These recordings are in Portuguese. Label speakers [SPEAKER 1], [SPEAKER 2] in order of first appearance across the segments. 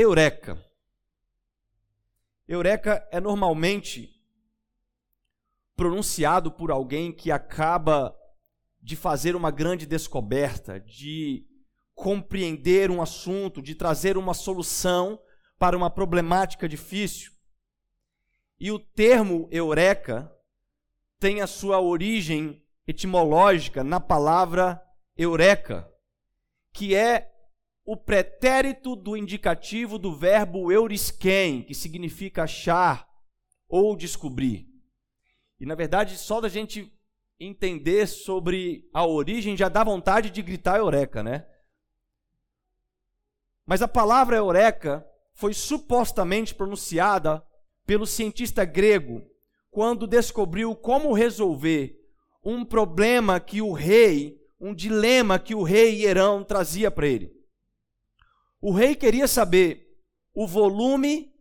[SPEAKER 1] Eureka. Eureka é normalmente pronunciado por alguém que acaba de fazer uma grande descoberta, de compreender um assunto, de trazer uma solução para uma problemática difícil. E o termo eureka tem a sua origem etimológica na palavra eureka, que é o pretérito do indicativo do verbo eurisquem, que significa achar ou descobrir. E na verdade, só da gente entender sobre a origem já dá vontade de gritar eureka, né? Mas a palavra eureka foi supostamente pronunciada pelo cientista grego quando descobriu como resolver um problema que o rei, um dilema que o rei Herão trazia para ele. O rei queria saber o volume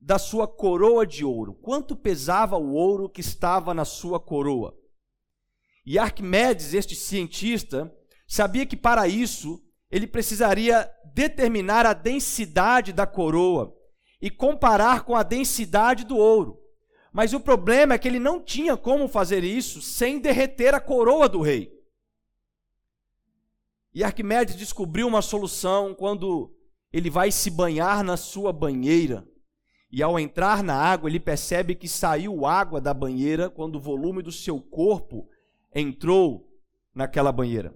[SPEAKER 1] da sua coroa de ouro, quanto pesava o ouro que estava na sua coroa. E Arquimedes, este cientista, sabia que para isso ele precisaria determinar a densidade da coroa e comparar com a densidade do ouro. Mas o problema é que ele não tinha como fazer isso sem derreter a coroa do rei. E Arquimedes descobriu uma solução quando ele vai se banhar na sua banheira. E ao entrar na água, ele percebe que saiu água da banheira quando o volume do seu corpo entrou naquela banheira.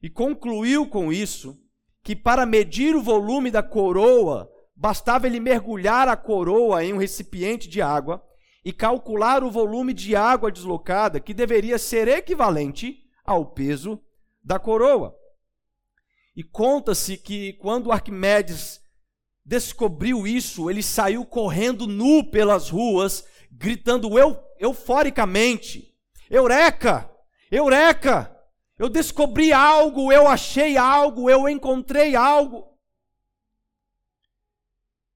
[SPEAKER 1] E concluiu com isso que para medir o volume da coroa, bastava ele mergulhar a coroa em um recipiente de água e calcular o volume de água deslocada, que deveria ser equivalente ao peso da coroa. E conta-se que quando Arquimedes descobriu isso, ele saiu correndo nu pelas ruas, gritando eu, euforicamente: Eureka! Eureka! Eu descobri algo, eu achei algo, eu encontrei algo.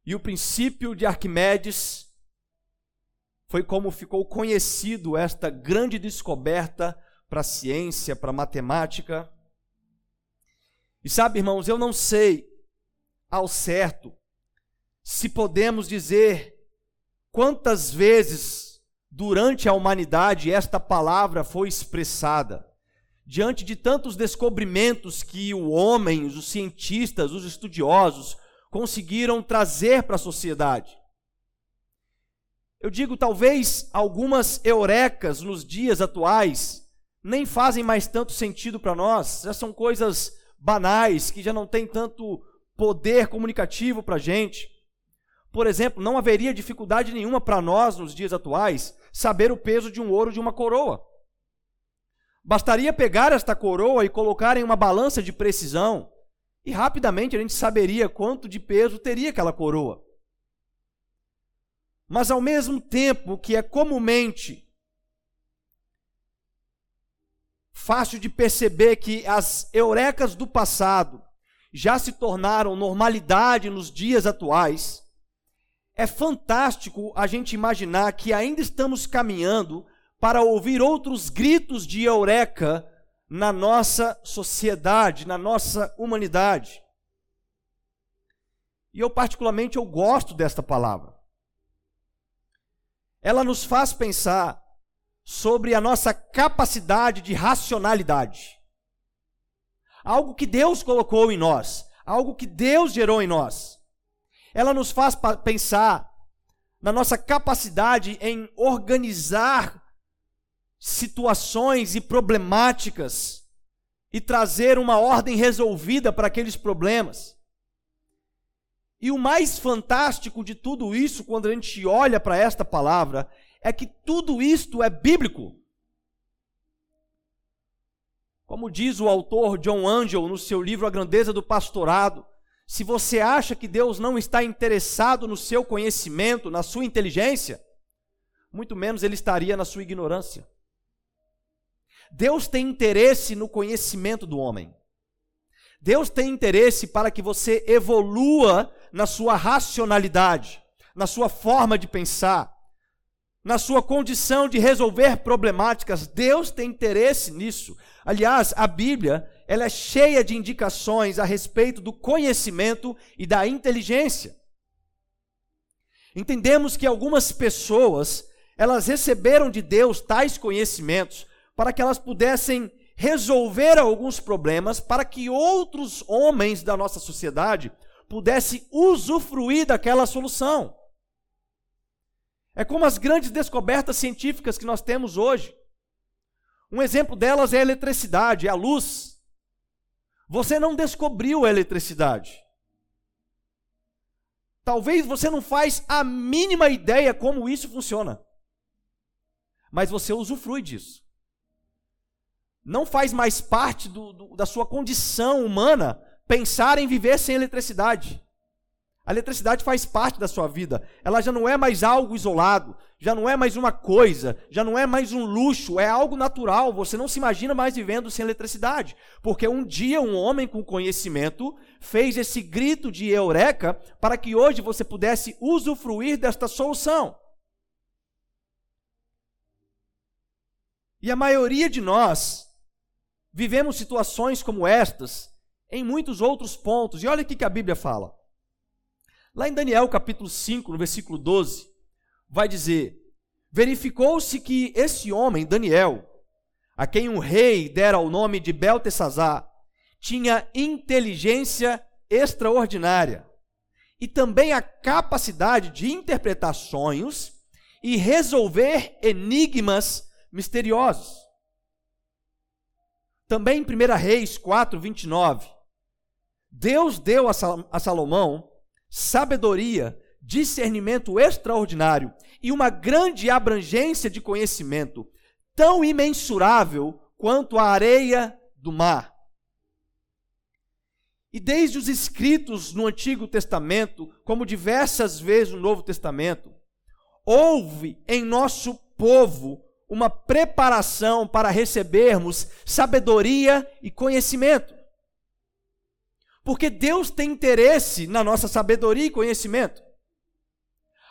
[SPEAKER 1] E o princípio de Arquimedes foi como ficou conhecido esta grande descoberta para ciência, para matemática. E sabe, irmãos, eu não sei ao certo se podemos dizer quantas vezes durante a humanidade esta palavra foi expressada. Diante de tantos descobrimentos que o homem, os cientistas, os estudiosos conseguiram trazer para a sociedade. Eu digo, talvez algumas eurecas nos dias atuais nem fazem mais tanto sentido para nós, já são coisas banais que já não têm tanto poder comunicativo para a gente. Por exemplo, não haveria dificuldade nenhuma para nós nos dias atuais saber o peso de um ouro de uma coroa. Bastaria pegar esta coroa e colocar em uma balança de precisão, e rapidamente a gente saberia quanto de peso teria aquela coroa. Mas ao mesmo tempo que é comumente fácil de perceber que as eurecas do passado já se tornaram normalidade nos dias atuais, é fantástico a gente imaginar que ainda estamos caminhando para ouvir outros gritos de eureka na nossa sociedade, na nossa humanidade. E eu particularmente eu gosto desta palavra. Ela nos faz pensar sobre a nossa capacidade de racionalidade. Algo que Deus colocou em nós, algo que Deus gerou em nós. Ela nos faz pensar na nossa capacidade em organizar situações e problemáticas e trazer uma ordem resolvida para aqueles problemas. E o mais fantástico de tudo isso, quando a gente olha para esta palavra, é que tudo isto é bíblico. Como diz o autor John Angel no seu livro A Grandeza do Pastorado, se você acha que Deus não está interessado no seu conhecimento, na sua inteligência, muito menos ele estaria na sua ignorância. Deus tem interesse no conhecimento do homem. Deus tem interesse para que você evolua na sua racionalidade, na sua forma de pensar, na sua condição de resolver problemáticas. Deus tem interesse nisso. Aliás, a Bíblia, ela é cheia de indicações a respeito do conhecimento e da inteligência. Entendemos que algumas pessoas, elas receberam de Deus tais conhecimentos para que elas pudessem resolver alguns problemas, para que outros homens da nossa sociedade pudessem usufruir daquela solução. É como as grandes descobertas científicas que nós temos hoje. Um exemplo delas é a eletricidade, é a luz. Você não descobriu a eletricidade. Talvez você não faz a mínima ideia como isso funciona. Mas você usufrui disso. Não faz mais parte do, do, da sua condição humana pensar em viver sem eletricidade. A eletricidade faz parte da sua vida. Ela já não é mais algo isolado, já não é mais uma coisa, já não é mais um luxo, é algo natural. Você não se imagina mais vivendo sem eletricidade. Porque um dia um homem com conhecimento fez esse grito de eureka para que hoje você pudesse usufruir desta solução. E a maioria de nós vivemos situações como estas em muitos outros pontos. E olha o que a Bíblia fala. Lá em Daniel capítulo 5, no versículo 12, vai dizer: Verificou-se que esse homem, Daniel, a quem o rei dera o nome de Beltesazar, tinha inteligência extraordinária e também a capacidade de interpretar sonhos e resolver enigmas misteriosos. Também em 1 Reis 4, 29, Deus deu a Salomão sabedoria, discernimento extraordinário e uma grande abrangência de conhecimento, tão imensurável quanto a areia do mar. E desde os escritos no Antigo Testamento, como diversas vezes no Novo Testamento, houve em nosso povo uma preparação para recebermos sabedoria e conhecimento. Porque Deus tem interesse na nossa sabedoria e conhecimento.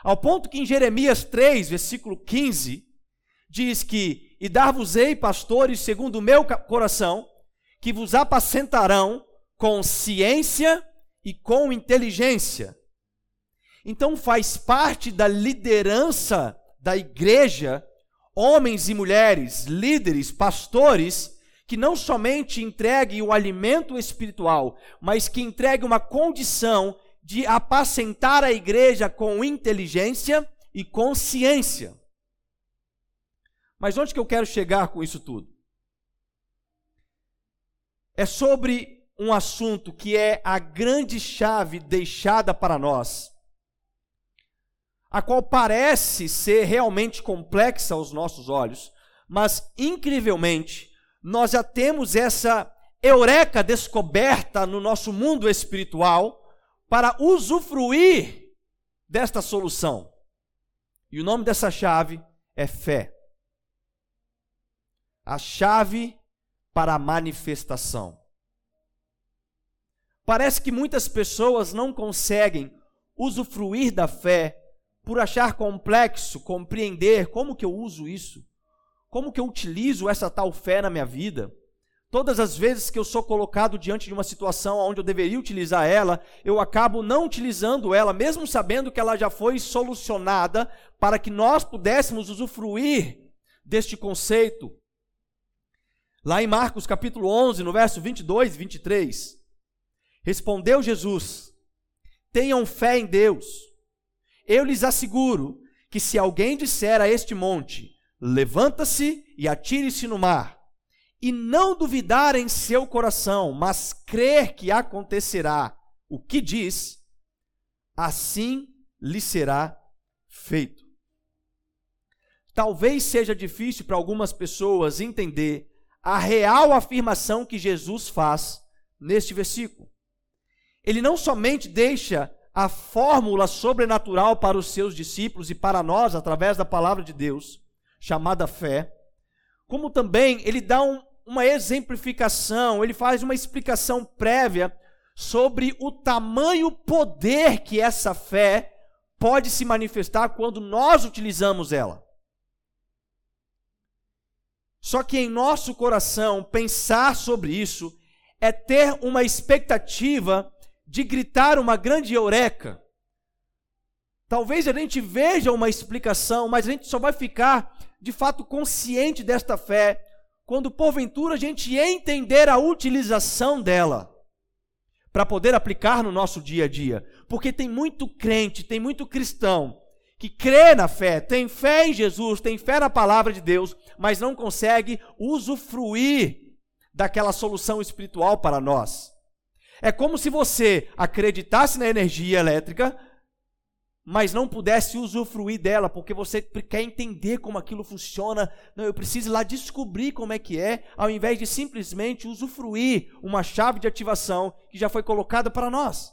[SPEAKER 1] Ao ponto que em Jeremias 3, versículo 15, diz que: E dar-vos-ei pastores segundo o meu coração, que vos apacentarão com ciência e com inteligência. Então faz parte da liderança da igreja homens e mulheres, líderes, pastores, que não somente entregue o alimento espiritual, mas que entregue uma condição de apacentar a igreja com inteligência e consciência. Mas onde que eu quero chegar com isso tudo? É sobre um assunto que é a grande chave deixada para nós, a qual parece ser realmente complexa aos nossos olhos, mas incrivelmente nós já temos essa eureka descoberta no nosso mundo espiritual para usufruir desta solução. E o nome dessa chave é fé. A chave para a manifestação. Parece que muitas pessoas não conseguem usufruir da fé por achar complexo compreender como que eu uso isso. Como que eu utilizo essa tal fé na minha vida? Todas as vezes que eu sou colocado diante de uma situação onde eu deveria utilizar ela, eu acabo não utilizando ela, mesmo sabendo que ela já foi solucionada, para que nós pudéssemos usufruir deste conceito. Lá em Marcos capítulo 11, no verso 22 e 23, respondeu Jesus: Tenham fé em Deus. Eu lhes asseguro que se alguém disser a este monte: Levanta-se e atire-se no mar. E não duvidar em seu coração, mas crer que acontecerá o que diz, assim lhe será feito. Talvez seja difícil para algumas pessoas entender a real afirmação que Jesus faz neste versículo. Ele não somente deixa a fórmula sobrenatural para os seus discípulos e para nós através da palavra de Deus, chamada fé, como também ele dá um, uma exemplificação, ele faz uma explicação prévia sobre o tamanho poder que essa fé pode se manifestar quando nós utilizamos ela. Só que em nosso coração, pensar sobre isso é ter uma expectativa de gritar uma grande eureka. Talvez a gente veja uma explicação, mas a gente só vai ficar de fato consciente desta fé quando porventura a gente entender a utilização dela para poder aplicar no nosso dia a dia. Porque tem muito crente, tem muito cristão que crê na fé, tem fé em Jesus, tem fé na palavra de Deus, mas não consegue usufruir daquela solução espiritual para nós. É como se você acreditasse na energia elétrica, mas não pudesse usufruir dela, porque você quer entender como aquilo funciona. Não, eu preciso ir lá descobrir como é que é, ao invés de simplesmente usufruir uma chave de ativação que já foi colocada para nós.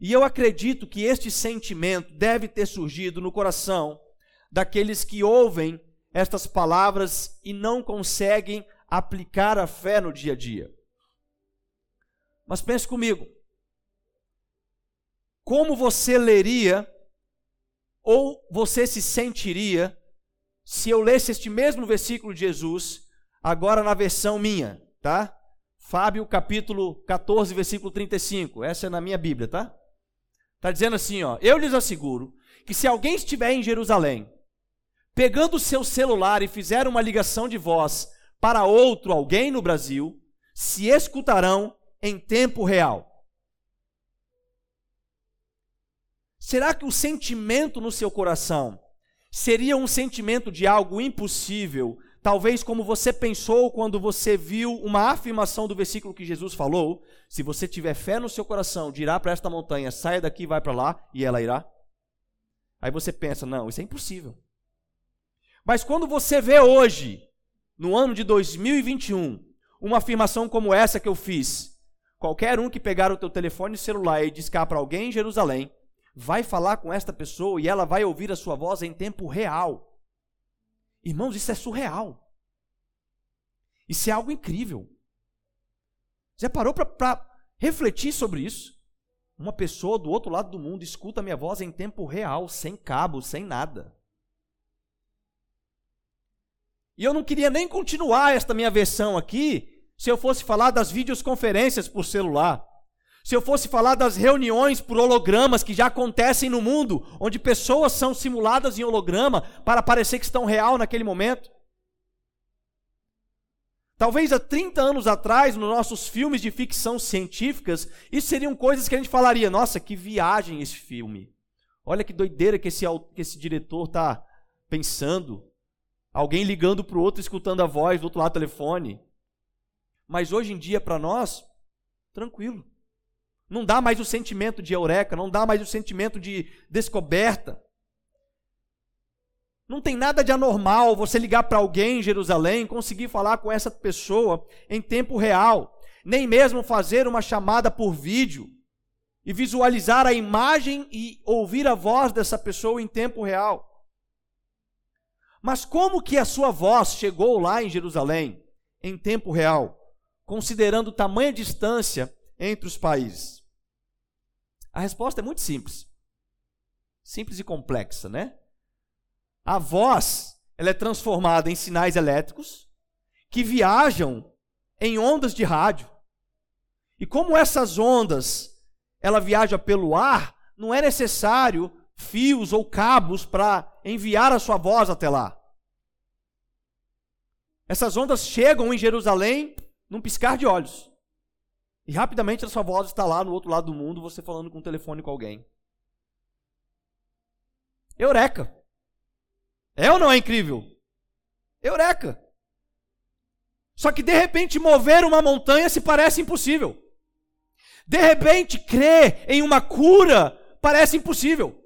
[SPEAKER 1] E eu acredito que este sentimento deve ter surgido no coração daqueles que ouvem estas palavras e não conseguem aplicar a fé no dia a dia. Mas pense comigo. Como você leria ou você se sentiria se eu lesse este mesmo versículo de Jesus agora na versão minha, tá? Fábio capítulo 14, versículo 35. Essa é na minha Bíblia, tá? Tá dizendo assim, ó: Eu lhes asseguro que se alguém estiver em Jerusalém, pegando o seu celular e fizer uma ligação de voz para outro alguém no Brasil, se escutarão em tempo real. Será que o sentimento no seu coração seria um sentimento de algo impossível, talvez como você pensou quando você viu uma afirmação do versículo que Jesus falou? Se você tiver fé no seu coração, dirá para esta montanha, saia daqui, vai para lá, e ela irá. Aí você pensa, não, isso é impossível. Mas quando você vê hoje no ano de 2021, uma afirmação como essa que eu fiz, qualquer um que pegar o teu telefone celular e discar para alguém em Jerusalém, vai falar com esta pessoa e ela vai ouvir a sua voz em tempo real. Irmãos, isso é surreal. Isso é algo incrível. Já parou para refletir sobre isso? Uma pessoa do outro lado do mundo escuta a minha voz em tempo real, sem cabo, sem nada. E eu não queria nem continuar esta minha versão aqui se eu fosse falar das videoconferências por celular. Se eu fosse falar das reuniões por hologramas que já acontecem no mundo, onde pessoas são simuladas em holograma para parecer que estão real naquele momento. Talvez há 30 anos atrás, nos nossos filmes de ficção científicas, isso seriam coisas que a gente falaria: nossa, que viagem esse filme. Olha que doideira que esse, que esse diretor está pensando. Alguém ligando para o outro, escutando a voz do outro lado do telefone. Mas hoje em dia, para nós, tranquilo. Não dá mais o sentimento de eureka, não dá mais o sentimento de descoberta. Não tem nada de anormal você ligar para alguém em Jerusalém, conseguir falar com essa pessoa em tempo real, nem mesmo fazer uma chamada por vídeo e visualizar a imagem e ouvir a voz dessa pessoa em tempo real. Mas como que a sua voz chegou lá em Jerusalém em tempo real, considerando tamanha distância entre os países? A resposta é muito simples. Simples e complexa, né? A voz, ela é transformada em sinais elétricos que viajam em ondas de rádio. E como essas ondas, ela viaja pelo ar, não é necessário fios ou cabos para enviar a sua voz até lá. Essas ondas chegam em Jerusalém num piscar de olhos. E rapidamente a sua voz está lá no outro lado do mundo, você falando com o telefone com alguém. Eureka! É ou não é incrível? Eureka! Só que de repente mover uma montanha se parece impossível. De repente crer em uma cura parece impossível.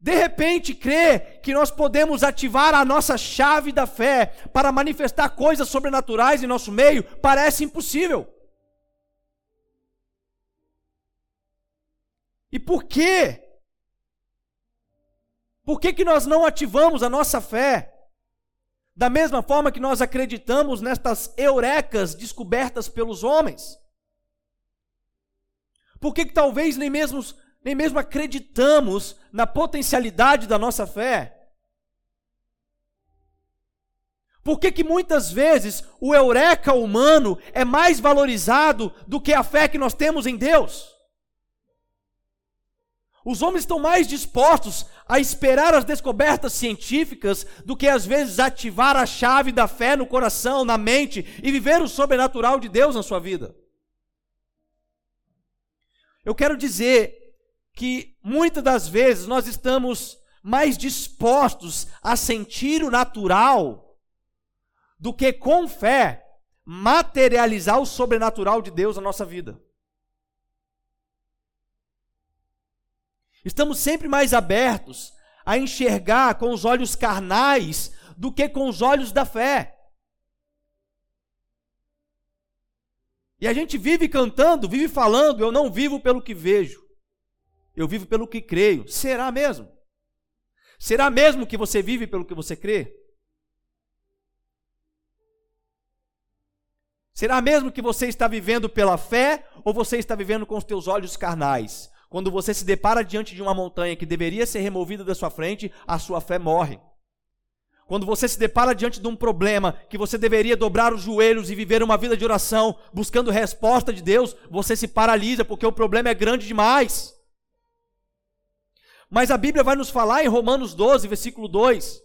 [SPEAKER 1] De repente, crer que nós podemos ativar a nossa chave da fé para manifestar coisas sobrenaturais em nosso meio parece impossível. E por quê? Por que, que nós não ativamos a nossa fé? Da mesma forma que nós acreditamos nestas eurecas descobertas pelos homens? Por que, que talvez nem mesmo nem mesmo acreditamos na potencialidade da nossa fé. Por que, que muitas vezes o eureka humano é mais valorizado do que a fé que nós temos em Deus? Os homens estão mais dispostos a esperar as descobertas científicas do que às vezes ativar a chave da fé no coração, na mente e viver o sobrenatural de Deus na sua vida. Eu quero dizer que muitas das vezes nós estamos mais dispostos a sentir o natural do que com fé materializar o sobrenatural de Deus na nossa vida. Estamos sempre mais abertos a enxergar com os olhos carnais do que com os olhos da fé. E a gente vive cantando, vive falando, eu não vivo pelo que vejo, eu vivo pelo que creio. Será mesmo? Será mesmo que você vive pelo que você crê? Será mesmo que você está vivendo pela fé ou você está vivendo com os teus olhos carnais? Quando você se depara diante de uma montanha que deveria ser removida da sua frente, a sua fé morre. Quando você se depara diante de um problema que você deveria dobrar os joelhos e viver uma vida de oração, buscando resposta de Deus, você se paralisa porque o problema é grande demais. Mas a Bíblia vai nos falar em Romanos 12, versículo 2: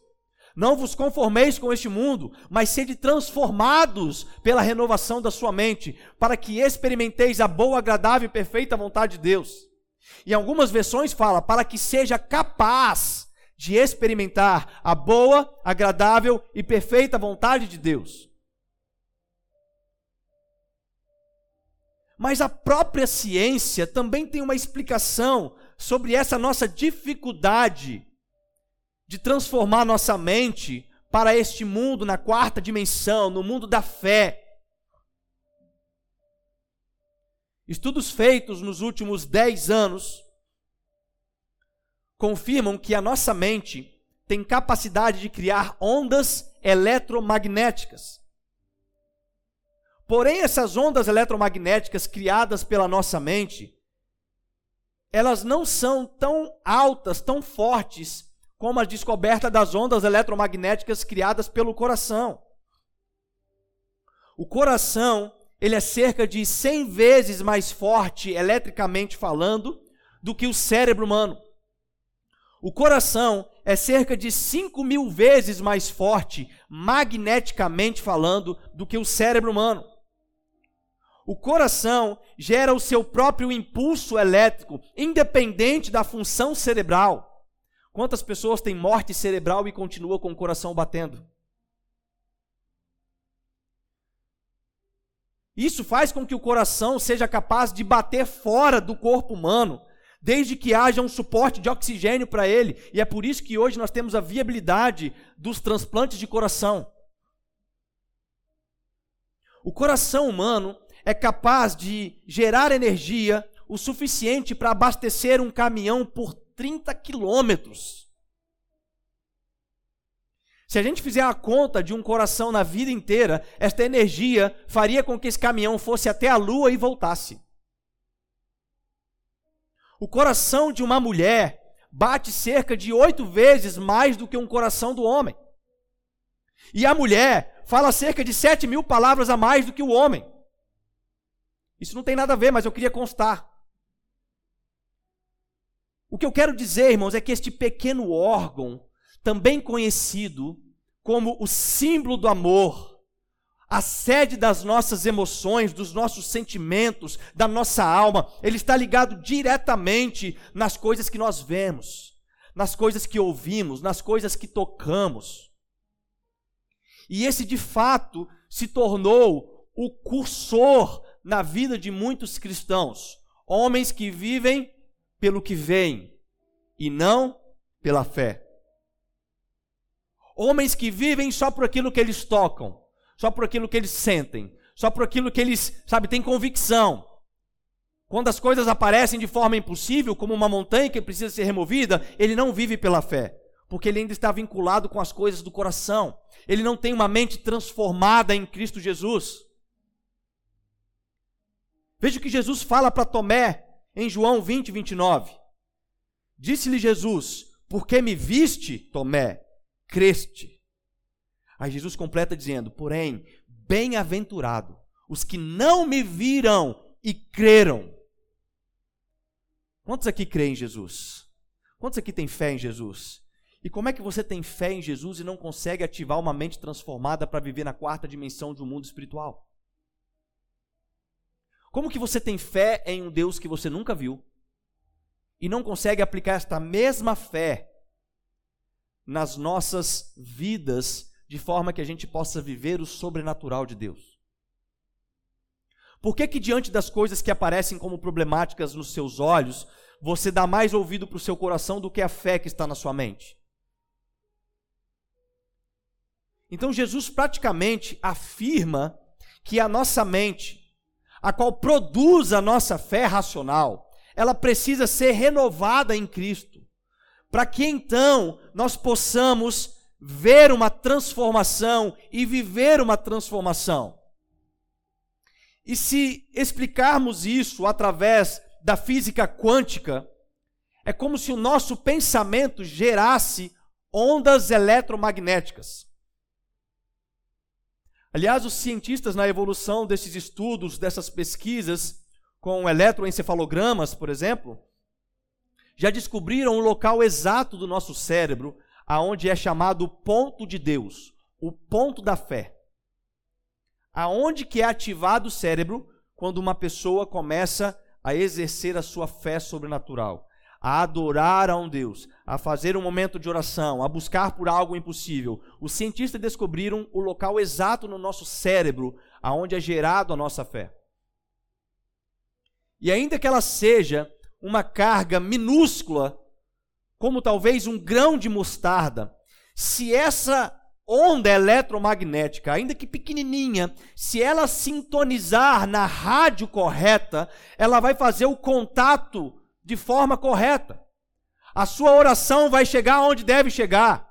[SPEAKER 1] Não vos conformeis com este mundo, mas sede transformados pela renovação da sua mente, para que experimenteis a boa, agradável e perfeita vontade de Deus. Em algumas versões fala para que seja capaz de experimentar a boa, agradável e perfeita vontade de Deus. Mas a própria ciência também tem uma explicação sobre essa nossa dificuldade de transformar nossa mente para este mundo na quarta dimensão, no mundo da fé. Estudos feitos nos últimos 10 anos confirmam que a nossa mente tem capacidade de criar ondas eletromagnéticas. Porém, essas ondas eletromagnéticas criadas pela nossa mente, elas não são tão altas, tão fortes, como a descoberta das ondas eletromagnéticas criadas pelo coração. O coração ele é cerca de 100 vezes mais forte, eletricamente falando, do que o cérebro humano. O coração é cerca de 5 mil vezes mais forte, magneticamente falando, do que o cérebro humano. O coração gera o seu próprio impulso elétrico, independente da função cerebral. Quantas pessoas têm morte cerebral e continuam com o coração batendo? Isso faz com que o coração seja capaz de bater fora do corpo humano, desde que haja um suporte de oxigênio para ele. E é por isso que hoje nós temos a viabilidade dos transplantes de coração. O coração humano é capaz de gerar energia o suficiente para abastecer um caminhão por 30 quilômetros. Se a gente fizer a conta de um coração na vida inteira, esta energia faria com que esse caminhão fosse até a lua e voltasse. O coração de uma mulher bate cerca de oito vezes mais do que um coração do homem. E a mulher fala cerca de sete mil palavras a mais do que o homem. Isso não tem nada a ver, mas eu queria constar. O que eu quero dizer, irmãos, é que este pequeno órgão também conhecido como o símbolo do amor, a sede das nossas emoções, dos nossos sentimentos, da nossa alma, ele está ligado diretamente nas coisas que nós vemos, nas coisas que ouvimos, nas coisas que tocamos. E esse de fato se tornou o cursor na vida de muitos cristãos, homens que vivem pelo que veem e não pela fé. Homens que vivem só por aquilo que eles tocam, só por aquilo que eles sentem, só por aquilo que eles, sabe, têm convicção. Quando as coisas aparecem de forma impossível, como uma montanha que precisa ser removida, ele não vive pela fé, porque ele ainda está vinculado com as coisas do coração. Ele não tem uma mente transformada em Cristo Jesus. Veja o que Jesus fala para Tomé em João 20, 29. Disse-lhe Jesus: Porque me viste, Tomé, creste. Aí Jesus completa dizendo: Porém, bem-aventurado os que não me viram e creram. Quantos aqui creem em Jesus? Quantos aqui têm fé em Jesus? E como é que você tem fé em Jesus e não consegue ativar uma mente transformada para viver na quarta dimensão de um mundo espiritual? Como que você tem fé em um Deus que você nunca viu e não consegue aplicar esta mesma fé nas nossas vidas de forma que a gente possa viver o sobrenatural de Deus? Por que que diante das coisas que aparecem como problemáticas nos seus olhos, você dá mais ouvido para o seu coração do que a fé que está na sua mente? Então Jesus praticamente afirma que a nossa mente, a qual produz a nossa fé racional, ela precisa ser renovada em Cristo, para que então nós possamos ver uma transformação e viver uma transformação. E se explicarmos isso através da física quântica, é como se o nosso pensamento gerasse ondas eletromagnéticas. Aliás, os cientistas na evolução desses estudos, dessas pesquisas com eletroencefalogramas, por exemplo, já descobriram o local exato do nosso cérebro aonde é chamado ponto de Deus, o ponto da fé. Aonde que é ativado o cérebro quando uma pessoa começa a exercer a sua fé sobrenatural? a adorar a um Deus, a fazer um momento de oração, a buscar por algo impossível. Os cientistas descobriram o local exato no nosso cérebro aonde é gerado a nossa fé. E ainda que ela seja uma carga minúscula, como talvez um grão de mostarda, se essa onda eletromagnética, ainda que pequenininha, se ela sintonizar na rádio correta, ela vai fazer o contato de forma correta. A sua oração vai chegar onde deve chegar.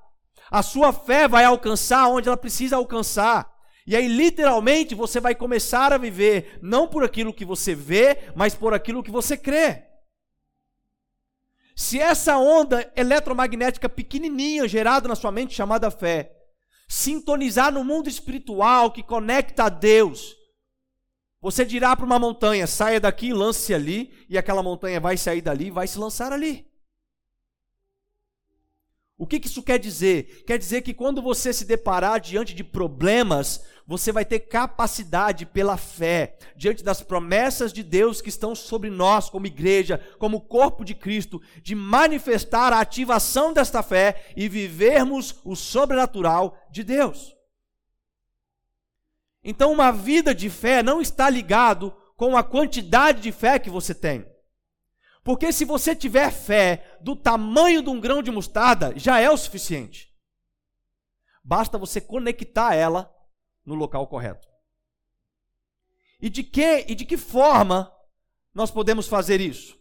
[SPEAKER 1] A sua fé vai alcançar onde ela precisa alcançar. E aí, literalmente, você vai começar a viver não por aquilo que você vê, mas por aquilo que você crê. Se essa onda eletromagnética pequenininha gerada na sua mente, chamada fé, sintonizar no mundo espiritual que conecta a Deus, você dirá para uma montanha: saia daqui, lance-se ali, e aquela montanha vai sair dali e vai se lançar ali. O que, isso quer dizer? Quer dizer que quando você se deparar diante de problemas, você vai ter capacidade pela fé, diante das promessas de Deus que estão sobre nós, como igreja, como corpo de Cristo, de manifestar a ativação desta fé e vivermos o sobrenatural de Deus. Então, uma vida de fé não está ligado com a quantidade de fé que você tem. Porque se você tiver fé do tamanho de um grão de mostarda, já é o suficiente. Basta você conectar ela no local correto. E de que e de que forma nós podemos fazer isso?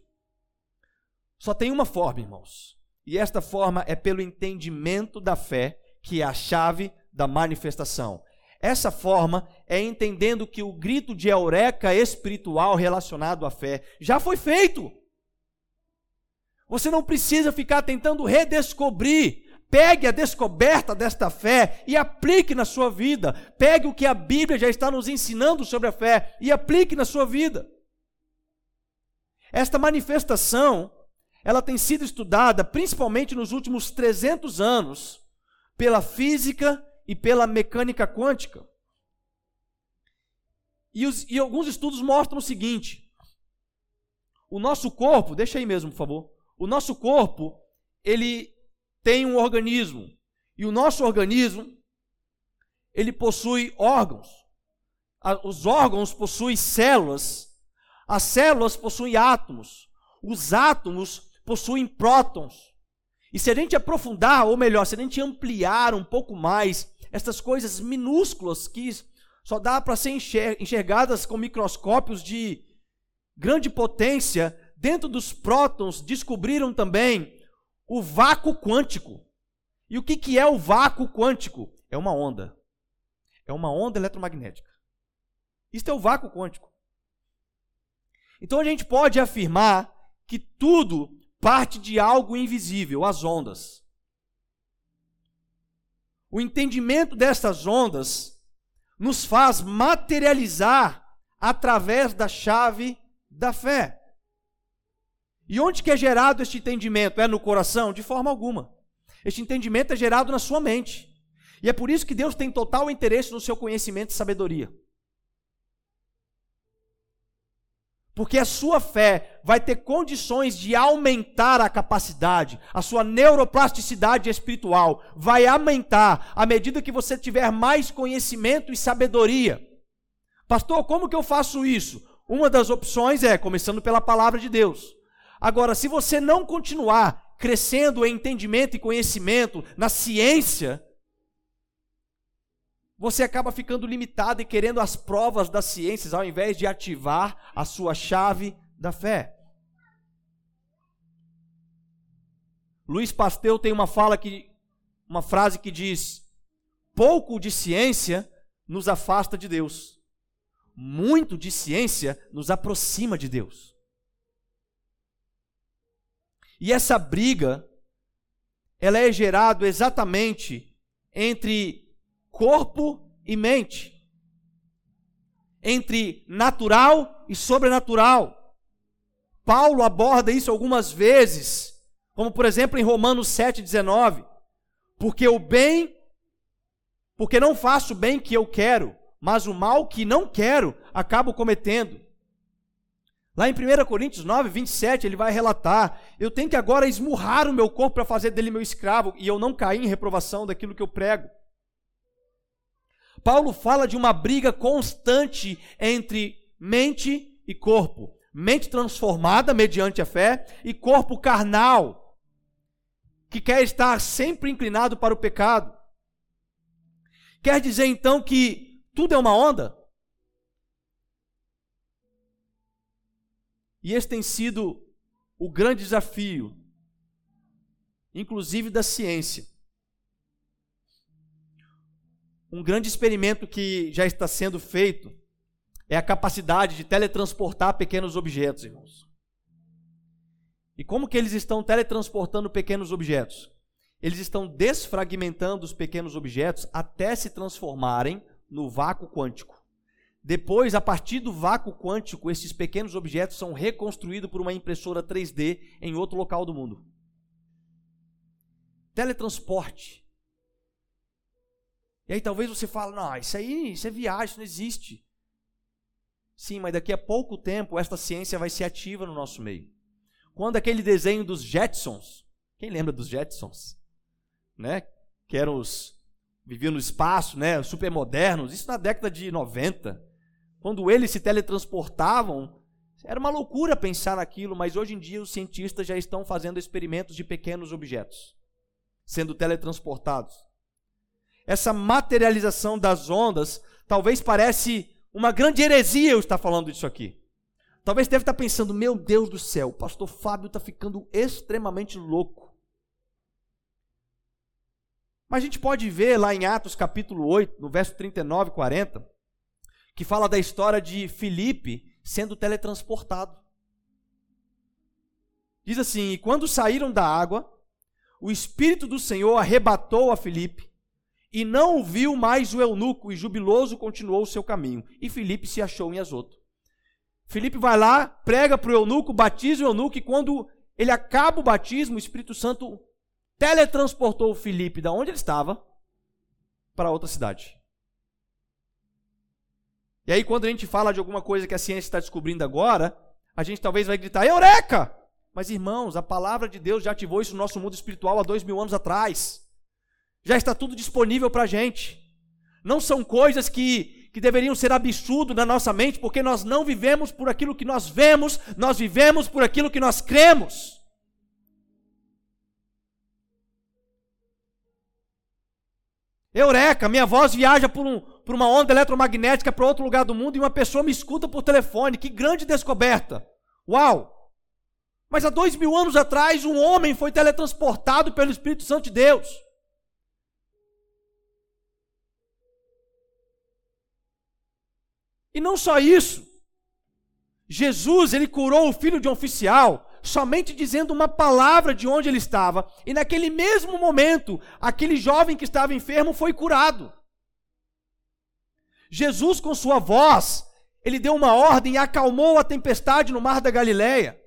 [SPEAKER 1] Só tem uma forma, irmãos. E esta forma é pelo entendimento da fé, que é a chave da manifestação. Essa forma é entendendo que o grito de eureka espiritual relacionado à fé já foi feito. Você não precisa ficar tentando redescobrir. Pegue a descoberta desta fé e aplique na sua vida. Pegue o que a Bíblia já está nos ensinando sobre a fé e aplique na sua vida. Esta manifestação, ela tem sido estudada principalmente nos últimos 300 anos pela física e pela mecânica quântica. E, os, e alguns estudos mostram o seguinte: o nosso corpo, deixa aí mesmo, por favor. O nosso corpo, ele tem um organismo. E o nosso organismo, ele possui órgãos. Os órgãos possuem células. As células possuem átomos. Os átomos possuem prótons. E se a gente aprofundar, ou melhor, se a gente ampliar um pouco mais estas coisas minúsculas que só dá para ser enxergadas com microscópios de grande potência, dentro dos prótons descobriram também o vácuo quântico. E o que, que é o vácuo quântico? É uma onda. É uma onda eletromagnética. Isto é o vácuo quântico. Então a gente pode afirmar que tudo parte de algo invisível, as ondas. o entendimento dessas ondas nos faz materializar através da chave da fé. E onde que é gerado este entendimento? É no coração? De forma alguma. Este entendimento é gerado na sua mente. E é por isso que Deus tem total interesse no seu conhecimento e sabedoria. Porque a sua fé vai ter condições de aumentar a capacidade, a sua neuroplasticidade espiritual vai aumentar à medida que você tiver mais conhecimento e sabedoria. Pastor, como que eu faço isso? Uma das opções é começando pela palavra de Deus. Agora, se você não continuar crescendo em entendimento e conhecimento, na ciência, você acaba ficando limitado e querendo as provas das ciências ao invés de ativar a sua chave da fé. Luiz Pasteur tem uma fala que uma frase que diz: pouco de ciência nos afasta de Deus. Muito de ciência nos aproxima de Deus. E essa briga ela é gerada exatamente entre corpo e mente, entre natural e sobrenatural. Paulo aborda isso algumas vezes, como por exemplo em Romanos 7,19. Porque o bem, porque não faço o bem que eu quero, mas o mal que não quero, acabo cometendo. Lá em 1 Coríntios 9, 27, ele vai relatar: Eu tenho que agora esmurrar o meu corpo para fazer dele meu escravo, e eu não cair em reprovação daquilo que eu prego. Paulo fala de uma briga constante entre mente e corpo. Mente transformada mediante a fé e corpo carnal, que quer estar sempre inclinado para o pecado. Quer dizer então que tudo é uma onda? E esse tem sido o grande desafio, inclusive da ciência um grande experimento que já está sendo feito é a capacidade de teletransportar pequenos objetos, irmãos. E como que eles estão teletransportando pequenos objetos? Eles estão desfragmentando os pequenos objetos até se transformarem no vácuo quântico. Depois, a partir do vácuo quântico, esses pequenos objetos são reconstruídos por uma impressora 3D em outro local do mundo. Teletransporte e aí talvez você fale, não, isso aí, isso é viagem, isso não existe. Sim, mas daqui a pouco tempo esta ciência vai ser ativa no nosso meio. Quando aquele desenho dos Jetsons, quem lembra dos Jetsons? Né? Que eram os viviam no espaço, né, super modernos, isso na década de 90. Quando eles se teletransportavam, era uma loucura pensar naquilo, mas hoje em dia os cientistas já estão fazendo experimentos de pequenos objetos sendo teletransportados essa materialização das ondas, talvez parece uma grande heresia eu estar falando disso aqui. Talvez deve estar pensando, meu Deus do céu, o pastor Fábio está ficando extremamente louco. Mas a gente pode ver lá em Atos capítulo 8, no verso 39 e 40, que fala da história de Filipe sendo teletransportado. Diz assim: E quando saíram da água, o Espírito do Senhor arrebatou a Filipe, e não viu mais o eunuco, e jubiloso continuou o seu caminho. E Filipe se achou em Azoto. Filipe vai lá, prega para o eunuco, batiza o eunuco, e quando ele acaba o batismo, o Espírito Santo teletransportou o Filipe da onde ele estava para outra cidade. E aí, quando a gente fala de alguma coisa que a ciência está descobrindo agora, a gente talvez vai gritar, Eureka! Mas, irmãos, a palavra de Deus já ativou isso no nosso mundo espiritual há dois mil anos atrás. Já está tudo disponível para a gente. Não são coisas que, que deveriam ser absurdo na nossa mente, porque nós não vivemos por aquilo que nós vemos, nós vivemos por aquilo que nós cremos. Eureka, minha voz viaja por, um, por uma onda eletromagnética para outro lugar do mundo e uma pessoa me escuta por telefone. Que grande descoberta! Uau! Mas há dois mil anos atrás, um homem foi teletransportado pelo Espírito Santo de Deus. E não só isso. Jesus, ele curou o filho de um oficial somente dizendo uma palavra de onde ele estava, e naquele mesmo momento, aquele jovem que estava enfermo foi curado. Jesus, com sua voz, ele deu uma ordem e acalmou a tempestade no mar da Galileia.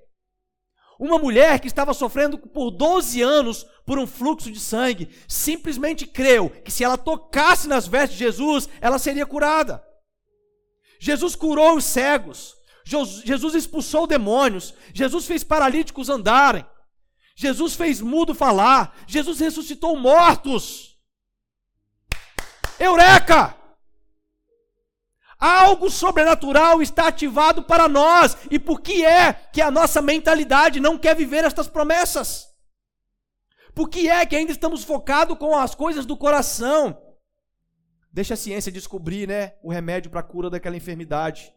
[SPEAKER 1] Uma mulher que estava sofrendo por 12 anos por um fluxo de sangue, simplesmente creu que se ela tocasse nas vestes de Jesus, ela seria curada. Jesus curou os cegos, Jesus expulsou demônios, Jesus fez paralíticos andarem, Jesus fez mudo falar, Jesus ressuscitou mortos. Eureka! Algo sobrenatural está ativado para nós. E por que é que a nossa mentalidade não quer viver estas promessas? Por que é que ainda estamos focados com as coisas do coração? Deixa a ciência descobrir, né, o remédio para a cura daquela enfermidade.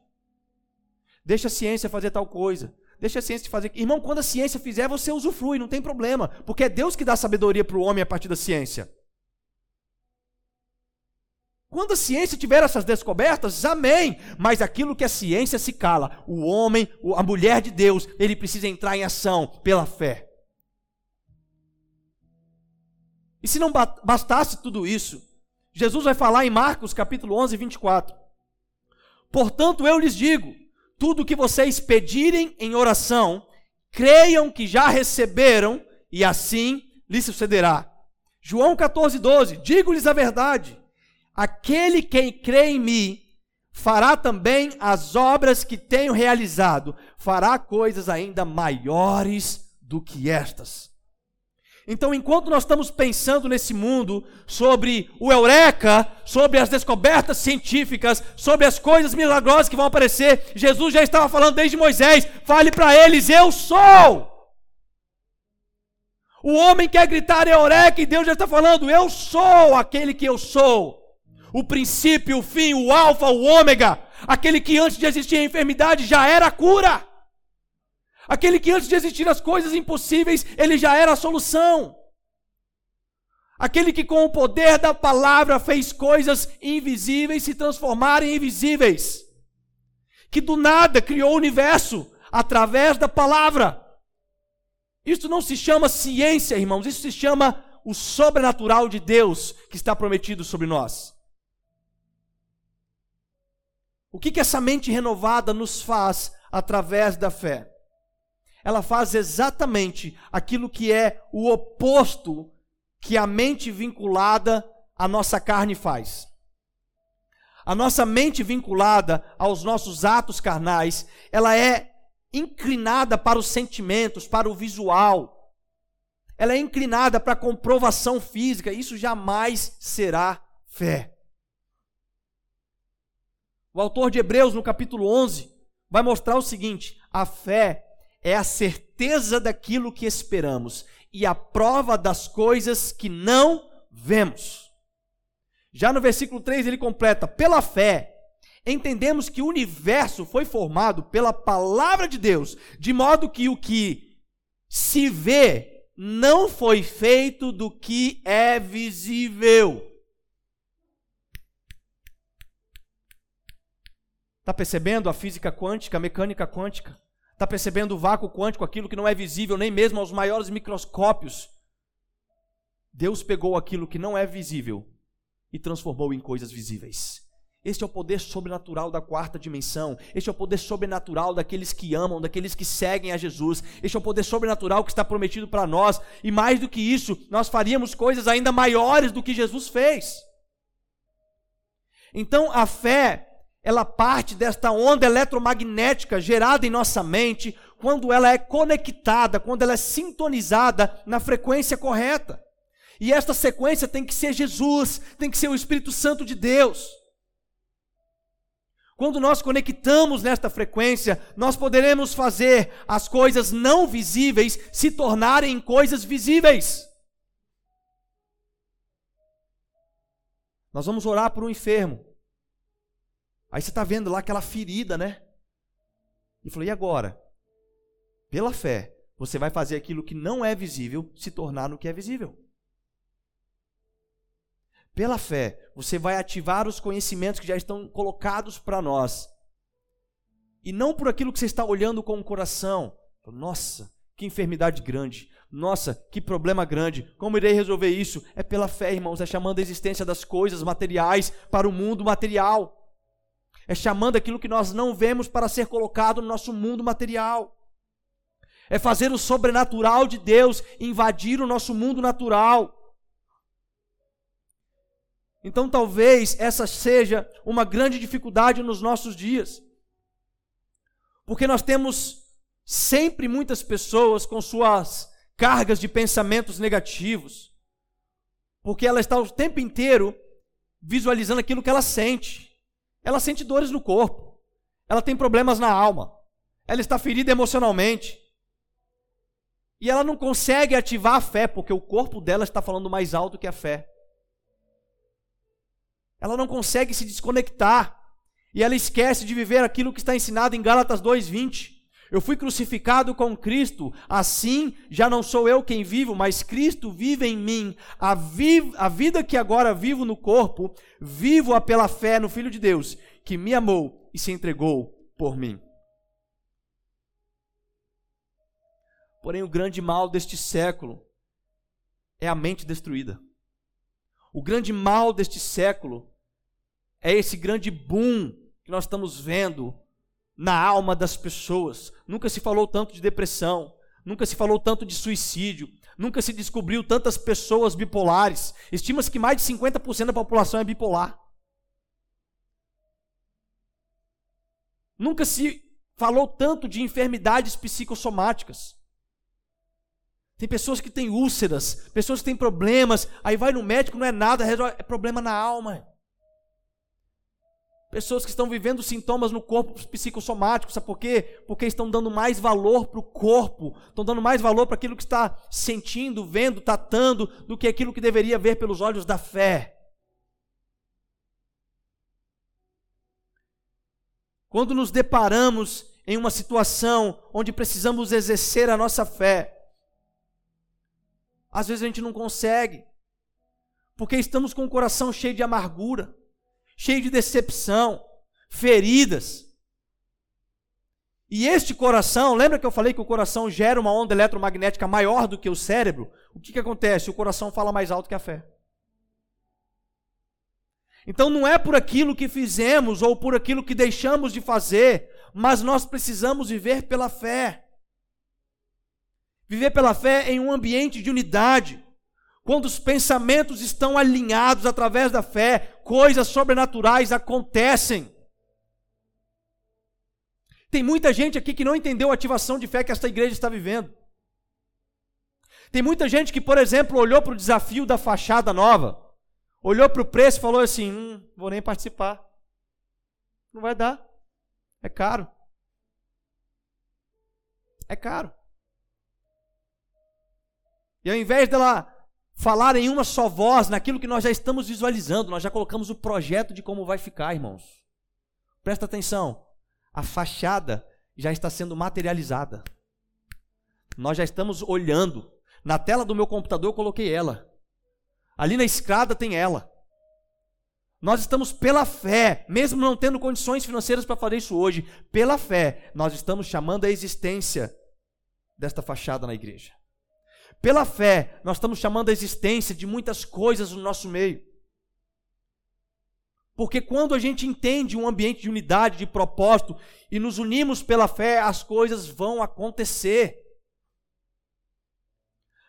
[SPEAKER 1] Deixa a ciência fazer tal coisa. Deixa a ciência fazer. Irmão, quando a ciência fizer, você usufrui, não tem problema, porque é Deus que dá sabedoria para o homem a partir da ciência. Quando a ciência tiver essas descobertas, amém. Mas aquilo que a ciência se cala, o homem, a mulher de Deus, ele precisa entrar em ação pela fé. E se não bastasse tudo isso, Jesus vai falar em Marcos capítulo 11, 24. Portanto, eu lhes digo: tudo o que vocês pedirem em oração, creiam que já receberam, e assim lhes sucederá. João 14, 12: Digo-lhes a verdade Aquele quem crê em mim fará também as obras que tenho realizado, fará coisas ainda maiores do que estas. Então, enquanto nós estamos pensando nesse mundo sobre o eureka, sobre as descobertas científicas, sobre as coisas milagrosas que vão aparecer, Jesus já estava falando desde Moisés: fale para eles, eu sou. O homem quer gritar eureka e Deus já está falando, eu sou aquele que eu sou o princípio, o fim, o alfa, o ômega, aquele que antes de existir a enfermidade já era a cura. Aquele que antes de existir as coisas impossíveis, ele já era a solução. Aquele que com o poder da palavra fez coisas invisíveis se transformarem em visíveis. Que do nada criou o universo através da palavra. Isso não se chama ciência, irmãos, isso se chama o sobrenatural de Deus que está prometido sobre nós. O que, que essa mente renovada nos faz através da fé? Ela faz exatamente aquilo que é o oposto que a mente vinculada à nossa carne faz. A nossa mente vinculada aos nossos atos carnais, ela é inclinada para os sentimentos, para o visual. Ela é inclinada para a comprovação física. Isso jamais será fé. O autor de Hebreus, no capítulo 11, vai mostrar o seguinte: a fé é a certeza daquilo que esperamos e a prova das coisas que não vemos. Já no versículo 3 ele completa: pela fé, entendemos que o universo foi formado pela palavra de Deus, de modo que o que se vê não foi feito do que é visível. Está percebendo a física quântica, a mecânica quântica? Está percebendo o vácuo quântico, aquilo que não é visível nem mesmo aos maiores microscópios? Deus pegou aquilo que não é visível e transformou em coisas visíveis. Este é o poder sobrenatural da quarta dimensão. Este é o poder sobrenatural daqueles que amam, daqueles que seguem a Jesus. Este é o poder sobrenatural que está prometido para nós. E mais do que isso, nós faríamos coisas ainda maiores do que Jesus fez. Então a fé ela parte desta onda eletromagnética gerada em nossa mente quando ela é conectada, quando ela é sintonizada na frequência correta. E esta sequência tem que ser Jesus, tem que ser o Espírito Santo de Deus. Quando nós conectamos nesta frequência, nós poderemos fazer as coisas não visíveis se tornarem coisas visíveis. Nós vamos orar por um enfermo. Aí você está vendo lá aquela ferida, né? E falou: e agora? Pela fé, você vai fazer aquilo que não é visível se tornar no que é visível. Pela fé, você vai ativar os conhecimentos que já estão colocados para nós. E não por aquilo que você está olhando com o coração. Nossa, que enfermidade grande. Nossa, que problema grande. Como irei resolver isso? É pela fé, irmãos. É chamando a existência das coisas materiais para o mundo material. É chamando aquilo que nós não vemos para ser colocado no nosso mundo material. É fazer o sobrenatural de Deus invadir o nosso mundo natural. Então talvez essa seja uma grande dificuldade nos nossos dias. Porque nós temos sempre muitas pessoas com suas cargas de pensamentos negativos. Porque ela está o tempo inteiro visualizando aquilo que ela sente. Ela sente dores no corpo. Ela tem problemas na alma. Ela está ferida emocionalmente. E ela não consegue ativar a fé, porque o corpo dela está falando mais alto que a fé. Ela não consegue se desconectar. E ela esquece de viver aquilo que está ensinado em Gálatas 2:20. Eu fui crucificado com Cristo, assim já não sou eu quem vivo, mas Cristo vive em mim. A, vi a vida que agora vivo no corpo, vivo-a pela fé no Filho de Deus, que me amou e se entregou por mim. Porém, o grande mal deste século é a mente destruída. O grande mal deste século é esse grande boom que nós estamos vendo na alma das pessoas. Nunca se falou tanto de depressão, nunca se falou tanto de suicídio, nunca se descobriu tantas pessoas bipolares. Estima-se que mais de 50% da população é bipolar. Nunca se falou tanto de enfermidades psicossomáticas. Tem pessoas que têm úlceras, pessoas que têm problemas, aí vai no médico, não é nada, é problema na alma. Pessoas que estão vivendo sintomas no corpo psicossomático, sabe por quê? Porque estão dando mais valor para o corpo, estão dando mais valor para aquilo que está sentindo, vendo, tratando, do que aquilo que deveria ver pelos olhos da fé. Quando nos deparamos em uma situação onde precisamos exercer a nossa fé, às vezes a gente não consegue, porque estamos com o coração cheio de amargura, cheio de decepção, feridas. E este coração, lembra que eu falei que o coração gera uma onda eletromagnética maior do que o cérebro? O que, que acontece? O coração fala mais alto que a fé. Então não é por aquilo que fizemos ou por aquilo que deixamos de fazer, mas nós precisamos viver pela fé. Viver pela fé em um ambiente de unidade. Quando os pensamentos estão alinhados através da fé, coisas sobrenaturais acontecem. Tem muita gente aqui que não entendeu a ativação de fé que esta igreja está vivendo. Tem muita gente que, por exemplo, olhou para o desafio da fachada nova, olhou para o preço e falou assim: hum, vou nem participar. Não vai dar. É caro. É caro. E ao invés dela falar em uma só voz naquilo que nós já estamos visualizando, nós já colocamos o projeto de como vai ficar, irmãos. Presta atenção. A fachada já está sendo materializada. Nós já estamos olhando. Na tela do meu computador eu coloquei ela. Ali na escada tem ela. Nós estamos pela fé, mesmo não tendo condições financeiras para fazer isso hoje, pela fé, nós estamos chamando a existência desta fachada na igreja. Pela fé, nós estamos chamando a existência de muitas coisas no nosso meio. Porque quando a gente entende um ambiente de unidade, de propósito, e nos unimos pela fé, as coisas vão acontecer.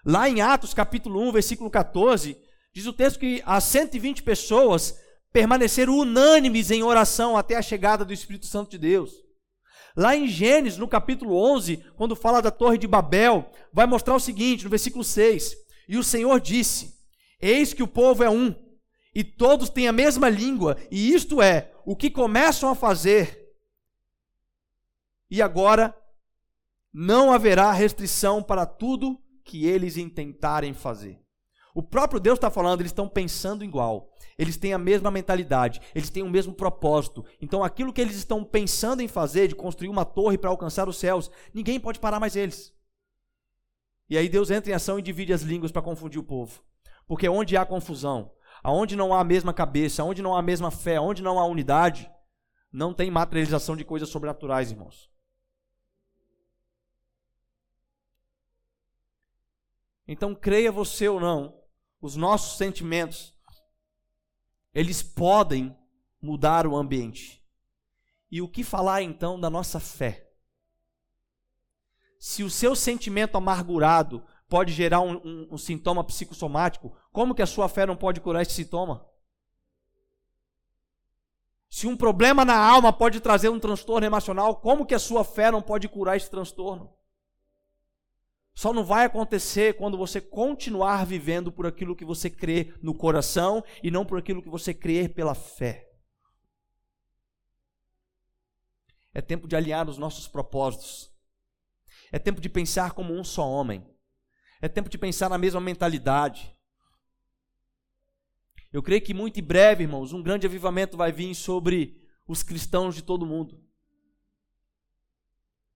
[SPEAKER 1] Lá em Atos capítulo 1, versículo 14, diz o texto que as 120 pessoas permaneceram unânimes em oração até a chegada do Espírito Santo de Deus. Lá em Gênesis, no capítulo 11, quando fala da Torre de Babel, vai mostrar o seguinte, no versículo 6: E o Senhor disse: Eis que o povo é um, e todos têm a mesma língua, e isto é, o que começam a fazer. E agora não haverá restrição para tudo que eles intentarem fazer. O próprio Deus está falando, eles estão pensando igual eles têm a mesma mentalidade, eles têm o mesmo propósito. Então, aquilo que eles estão pensando em fazer, de construir uma torre para alcançar os céus, ninguém pode parar mais eles. E aí Deus entra em ação e divide as línguas para confundir o povo. Porque onde há confusão, aonde não há a mesma cabeça, onde não há a mesma fé, onde não há unidade, não tem materialização de coisas sobrenaturais, irmãos. Então, creia você ou não, os nossos sentimentos, eles podem mudar o ambiente. E o que falar então da nossa fé? Se o seu sentimento amargurado pode gerar um, um, um, sintoma psicossomático, como que a sua fé não pode curar esse sintoma? Se um problema na alma pode trazer um transtorno emocional, como que a sua fé não pode curar esse transtorno? Só não vai acontecer quando você continuar vivendo por aquilo que você crê no coração e não por aquilo que você crê pela fé. É tempo de alinhar os nossos propósitos. É tempo de pensar como um só homem. É tempo de pensar na mesma mentalidade. Eu creio que muito em breve, irmãos, um grande avivamento vai vir sobre os cristãos de todo mundo.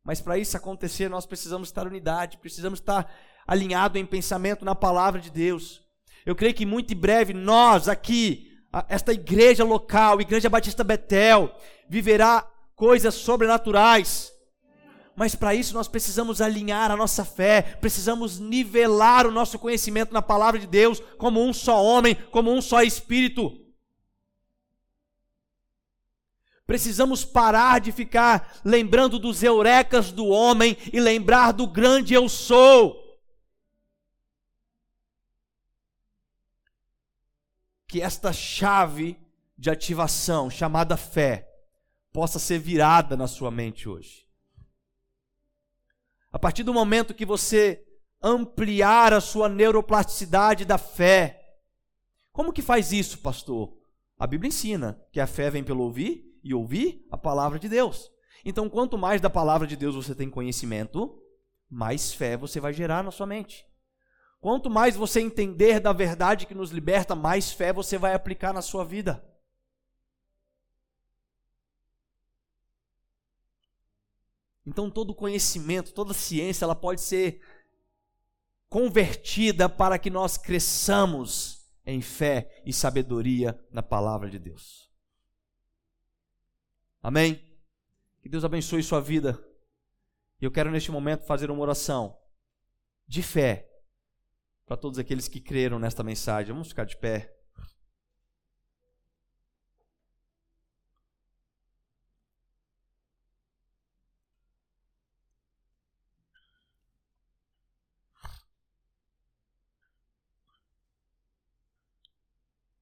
[SPEAKER 1] Mas para isso acontecer, nós precisamos estar unidade, precisamos estar alinhado em pensamento na palavra de Deus. Eu creio que muito em breve nós aqui, esta igreja local, Igreja Batista Betel, viverá coisas sobrenaturais. Mas para isso nós precisamos alinhar a nossa fé, precisamos nivelar o nosso conhecimento na palavra de Deus como um só homem, como um só espírito. Precisamos parar de ficar lembrando dos eurecas do homem e lembrar do grande eu sou. Que esta chave de ativação, chamada fé, possa ser virada na sua mente hoje. A partir do momento que você ampliar a sua neuroplasticidade da fé. Como que faz isso, pastor? A Bíblia ensina que a fé vem pelo ouvir e ouvir a palavra de Deus. Então, quanto mais da palavra de Deus você tem conhecimento, mais fé você vai gerar na sua mente. Quanto mais você entender da verdade que nos liberta, mais fé você vai aplicar na sua vida. Então todo conhecimento, toda ciência, ela pode ser convertida para que nós cresçamos em fé e sabedoria na palavra de Deus. Amém? Que Deus abençoe sua vida. E eu quero neste momento fazer uma oração de fé para todos aqueles que creram nesta mensagem. Vamos ficar de pé.